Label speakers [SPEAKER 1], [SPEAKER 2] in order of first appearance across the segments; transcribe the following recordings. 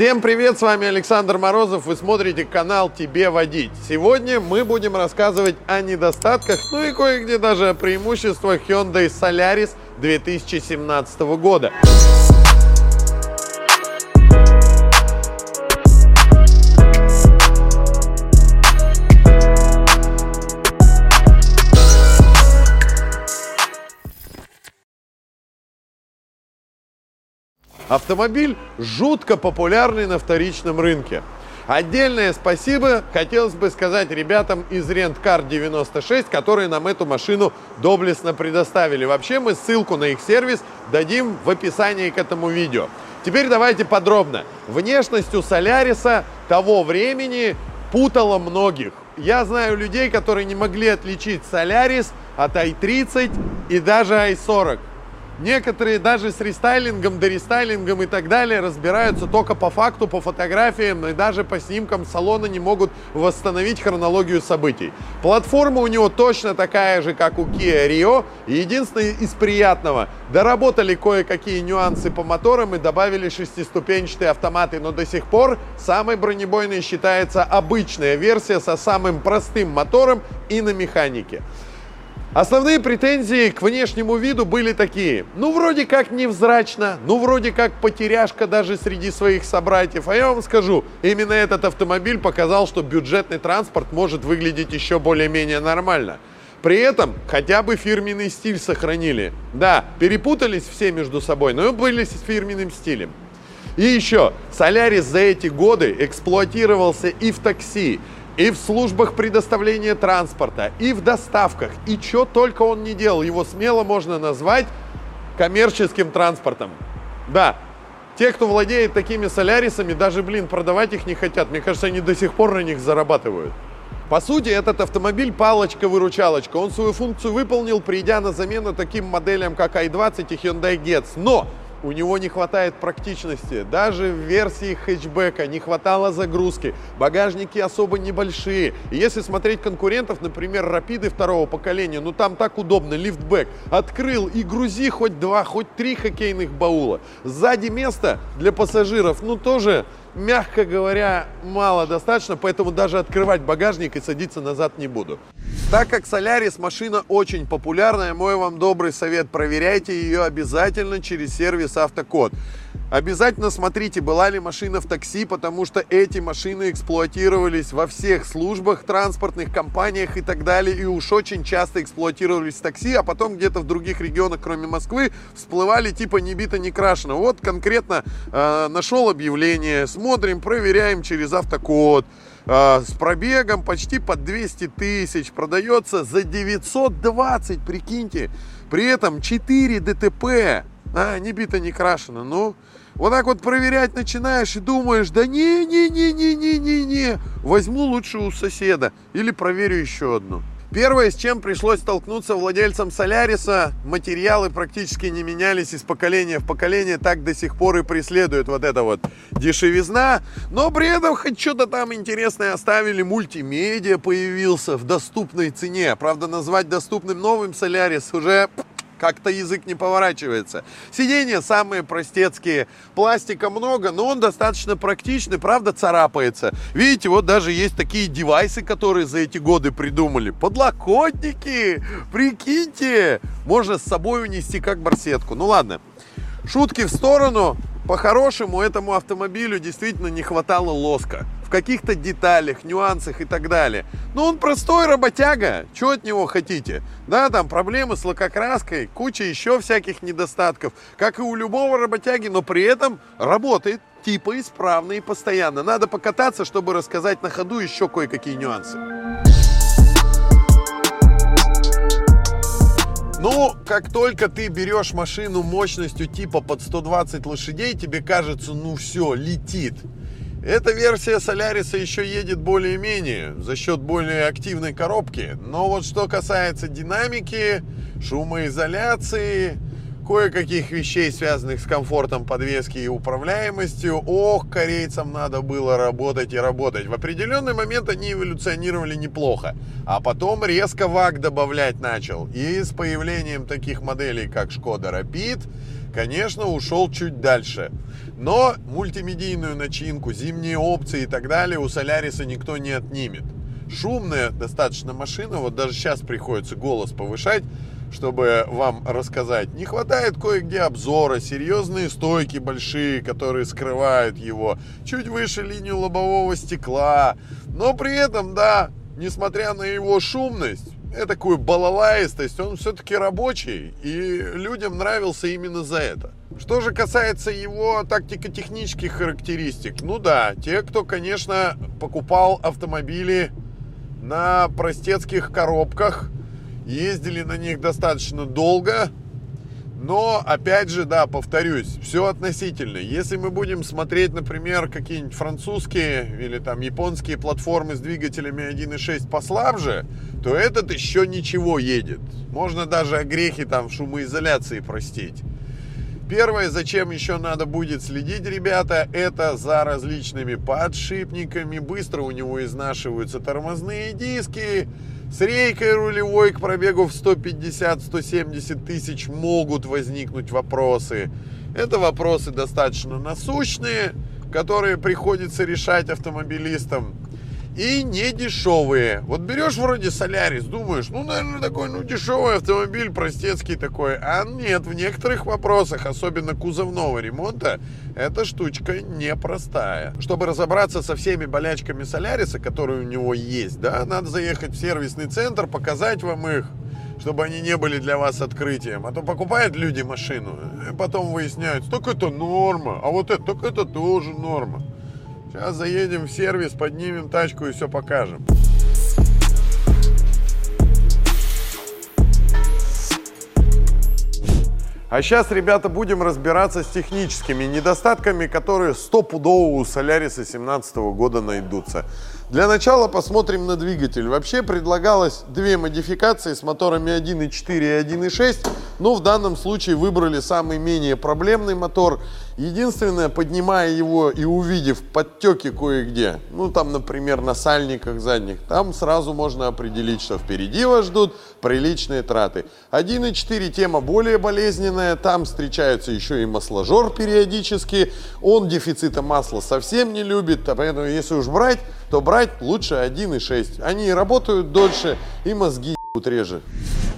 [SPEAKER 1] Всем привет, с вами Александр Морозов, вы смотрите канал «Тебе водить». Сегодня мы будем рассказывать о недостатках, ну и кое-где даже о преимуществах Hyundai Solaris 2017 года. Автомобиль жутко популярный на вторичном рынке. Отдельное спасибо хотелось бы сказать ребятам из Rentcar 96, которые нам эту машину доблестно предоставили. Вообще мы ссылку на их сервис дадим в описании к этому видео. Теперь давайте подробно. Внешность у Соляриса того времени путала многих. Я знаю людей, которые не могли отличить Солярис от i30 и даже i40. Некоторые даже с рестайлингом, дорестайлингом и так далее разбираются только по факту, по фотографиям и даже по снимкам салона не могут восстановить хронологию событий. Платформа у него точно такая же, как у Kia Rio. Единственное из приятного, доработали кое-какие нюансы по моторам и добавили шестиступенчатые автоматы, но до сих пор самой бронебойной считается обычная версия со самым простым мотором и на механике. Основные претензии к внешнему виду были такие. Ну, вроде как невзрачно, ну, вроде как потеряшка даже среди своих собратьев. А я вам скажу, именно этот автомобиль показал, что бюджетный транспорт может выглядеть еще более-менее нормально. При этом хотя бы фирменный стиль сохранили. Да, перепутались все между собой, но были с фирменным стилем. И еще, Солярис за эти годы эксплуатировался и в такси, и в службах предоставления транспорта, и в доставках, и что только он не делал. Его смело можно назвать коммерческим транспортом. Да, те, кто владеет такими солярисами, даже, блин, продавать их не хотят. Мне кажется, они до сих пор на них зарабатывают. По сути, этот автомобиль палочка-выручалочка. Он свою функцию выполнил, придя на замену таким моделям, как i20 и Hyundai Getz. Но у него не хватает практичности. Даже в версии хэтчбека не хватало загрузки. Багажники особо небольшие. И если смотреть конкурентов, например, Рапиды второго поколения, ну там так удобно, лифтбэк. Открыл и грузи хоть два, хоть три хоккейных баула. Сзади места для пассажиров, ну тоже мягко говоря, мало достаточно, поэтому даже открывать багажник и садиться назад не буду. Так как Солярис машина очень популярная, мой вам добрый совет, проверяйте ее обязательно через сервис Автокод. Обязательно смотрите, была ли машина в такси, потому что эти машины эксплуатировались во всех службах, транспортных компаниях и так далее, и уж очень часто эксплуатировались в такси, а потом где-то в других регионах, кроме Москвы, всплывали типа не бито, не крашено. Вот конкретно э, нашел объявление, смотрим, проверяем через автокод. Э, с пробегом почти под 200 тысяч, продается за 920, прикиньте. При этом 4 ДТП, а, не бито, не крашено, ну... Вот так вот проверять начинаешь и думаешь, да не-не-не-не-не-не-не, возьму лучше у соседа или проверю еще одну. Первое, с чем пришлось столкнуться владельцам Соляриса, материалы практически не менялись из поколения в поколение, так до сих пор и преследует вот эта вот дешевизна, но при этом хоть что-то там интересное оставили, мультимедиа появился в доступной цене, правда назвать доступным новым Солярис уже как-то язык не поворачивается. Сиденья самые простецкие, пластика много, но он достаточно практичный, правда царапается. Видите, вот даже есть такие девайсы, которые за эти годы придумали. Подлокотники, прикиньте, можно с собой унести как барсетку. Ну ладно, шутки в сторону. По-хорошему этому автомобилю действительно не хватало лоска в каких-то деталях, нюансах и так далее. Но он простой работяга, что от него хотите? Да, там проблемы с лакокраской, куча еще всяких недостатков, как и у любого работяги, но при этом работает типа исправно и постоянно. Надо покататься, чтобы рассказать на ходу еще кое-какие нюансы. Ну, как только ты берешь машину мощностью типа под 120 лошадей, тебе кажется, ну все, летит. Эта версия Соляриса еще едет более-менее за счет более активной коробки. Но вот что касается динамики, шумоизоляции, кое-каких вещей, связанных с комфортом подвески и управляемостью, ох, корейцам надо было работать и работать. В определенный момент они эволюционировали неплохо, а потом резко ВАГ добавлять начал. И с появлением таких моделей, как Шкода Rapid, конечно, ушел чуть дальше. Но мультимедийную начинку, зимние опции и так далее у Соляриса никто не отнимет. Шумная достаточно машина, вот даже сейчас приходится голос повышать, чтобы вам рассказать. Не хватает кое-где обзора, серьезные стойки большие, которые скрывают его, чуть выше линию лобового стекла. Но при этом, да, несмотря на его шумность, такую балалаистость, он все-таки рабочий, и людям нравился именно за это. Что же касается его тактико-технических характеристик, ну да, те, кто, конечно, покупал автомобили на простецких коробках, ездили на них достаточно долго, но, опять же, да, повторюсь, все относительно. Если мы будем смотреть, например, какие-нибудь французские или там японские платформы с двигателями 1.6 послабже, то этот еще ничего едет. Можно даже огрехи там в шумоизоляции простить. Первое, зачем еще надо будет следить, ребята, это за различными подшипниками. Быстро у него изнашиваются тормозные диски, с рейкой рулевой к пробегу в 150-170 тысяч могут возникнуть вопросы. Это вопросы достаточно насущные, которые приходится решать автомобилистам и не дешевые. Вот берешь вроде Солярис, думаешь, ну, наверное, такой, ну, дешевый автомобиль, простецкий такой. А нет, в некоторых вопросах, особенно кузовного ремонта, эта штучка непростая. Чтобы разобраться со всеми болячками Соляриса, которые у него есть, да, надо заехать в сервисный центр, показать вам их, чтобы они не были для вас открытием. А то покупают люди машину, и потом выясняют, так это норма, а вот это, так это тоже норма. Сейчас заедем в сервис, поднимем тачку и все покажем. А сейчас, ребята, будем разбираться с техническими недостатками, которые стопудово у Соляриса 2017 года найдутся. Для начала посмотрим на двигатель. Вообще предлагалось две модификации с моторами 1.4 и 1.6, но в данном случае выбрали самый менее проблемный мотор. Единственное, поднимая его и увидев подтеки кое-где, ну там, например, на сальниках задних, там сразу можно определить, что впереди вас ждут приличные траты. 1.4 тема более болезненная, там встречаются еще и масложор периодически, он дефицита масла совсем не любит, поэтому если уж брать, то брать лучше 1.6. Они работают дольше и мозги реже.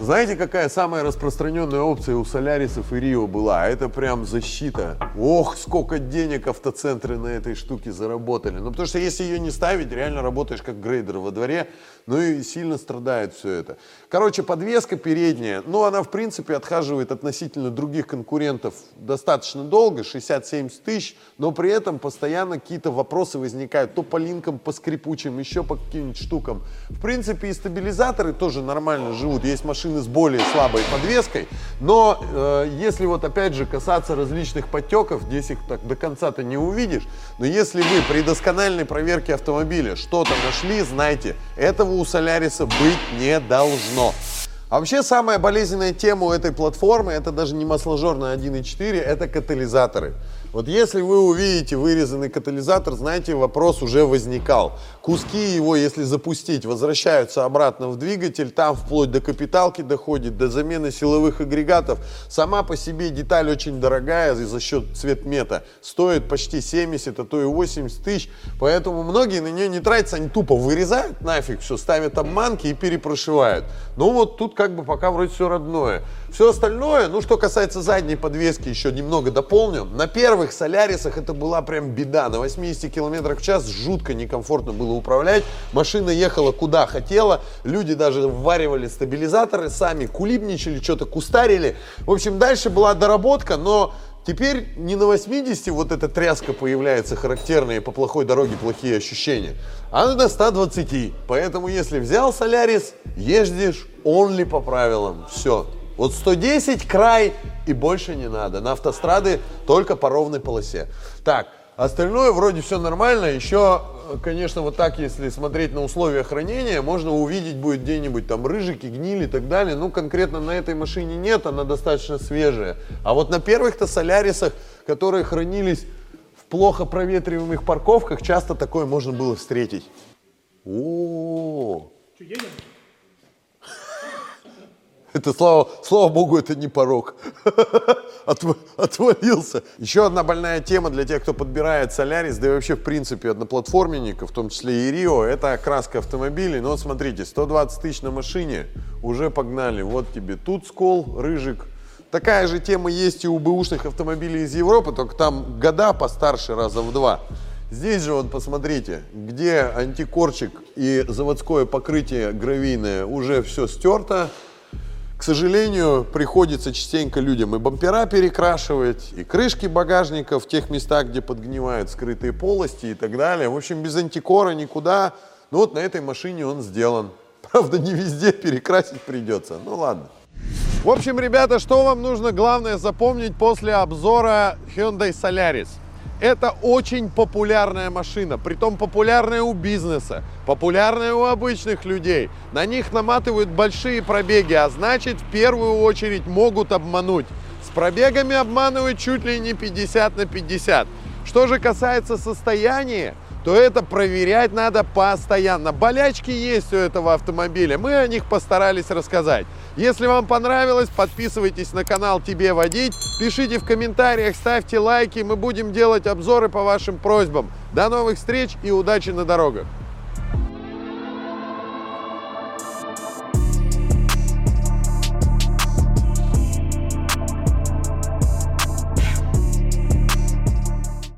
[SPEAKER 1] Знаете, какая самая распространенная опция у Солярисов и Рио была? Это прям защита. Ох, сколько денег автоцентры на этой штуке заработали. Ну, потому что если ее не ставить, реально работаешь как грейдер во дворе, ну и сильно страдает все это. Короче, подвеска передняя, ну, она, в принципе, отхаживает относительно других конкурентов достаточно долго, 60-70 тысяч, но при этом постоянно какие-то вопросы возникают, то по линкам, по скрипучим, еще по каким-нибудь штукам. В принципе, и стабилизаторы тоже нормально живут. Есть машины машины с более слабой подвеской. Но э, если вот опять же касаться различных подтеков, здесь их так до конца-то не увидишь. Но если вы при доскональной проверке автомобиля что-то нашли, знайте, этого у Соляриса быть не должно. А вообще самая болезненная тема у этой платформы, это даже не масложор на 1.4, это катализаторы. Вот если вы увидите вырезанный катализатор, знаете, вопрос уже возникал. Куски его, если запустить, возвращаются обратно в двигатель, там вплоть до капиталки доходит, до замены силовых агрегатов. Сама по себе деталь очень дорогая и за счет цветмета. Стоит почти 70, а то и 80 тысяч. Поэтому многие на нее не тратятся, они тупо вырезают нафиг все, ставят обманки и перепрошивают. Ну вот тут как бы пока вроде все родное. Все остальное, ну что касается задней подвески, еще немного дополню. На первых Солярисах это была прям беда. На 80 км в час жутко некомфортно было управлять. Машина ехала куда хотела. Люди даже вваривали стабилизаторы сами, кулибничали, что-то кустарили. В общем, дальше была доработка, но Теперь не на 80 вот эта тряска появляется характерные по плохой дороге плохие ощущения, а на 120. Поэтому если взял Солярис, ездишь only по правилам. Все, вот 110 край и больше не надо. На автострады только по ровной полосе. Так, остальное вроде все нормально. Еще, конечно, вот так, если смотреть на условия хранения, можно увидеть будет где-нибудь там рыжики, гнили и так далее. Ну, конкретно на этой машине нет, она достаточно свежая. А вот на первых-то Солярисах, которые хранились в плохо проветриваемых парковках, часто такое можно было встретить. О, -о, -о. Это, слава, слава богу, это не порог. Отв, отвалился. Еще одна больная тема для тех, кто подбирает Солярис, да и вообще, в принципе, одноплатформенников, в том числе и Рио, это окраска автомобилей. Но вот смотрите, 120 тысяч на машине, уже погнали. Вот тебе тут скол, рыжик. Такая же тема есть и у бэушных автомобилей из Европы, только там года постарше раза в два. Здесь же вот посмотрите, где антикорчик и заводское покрытие гравийное уже все стерто. К сожалению, приходится частенько людям и бампера перекрашивать, и крышки багажника в тех местах, где подгнивают скрытые полости и так далее. В общем, без антикора никуда. Ну вот на этой машине он сделан. Правда, не везде перекрасить придется. Ну ладно. В общем, ребята, что вам нужно главное запомнить после обзора Hyundai Solaris? Это очень популярная машина, притом популярная у бизнеса, популярная у обычных людей. На них наматывают большие пробеги, а значит в первую очередь могут обмануть. С пробегами обманывают чуть ли не 50 на 50. Что же касается состояния, то это проверять надо постоянно. Болячки есть у этого автомобиля, мы о них постарались рассказать. Если вам понравилось, подписывайтесь на канал «Тебе водить», пишите в комментариях, ставьте лайки, мы будем делать обзоры по вашим просьбам. До новых встреч и удачи на дорогах!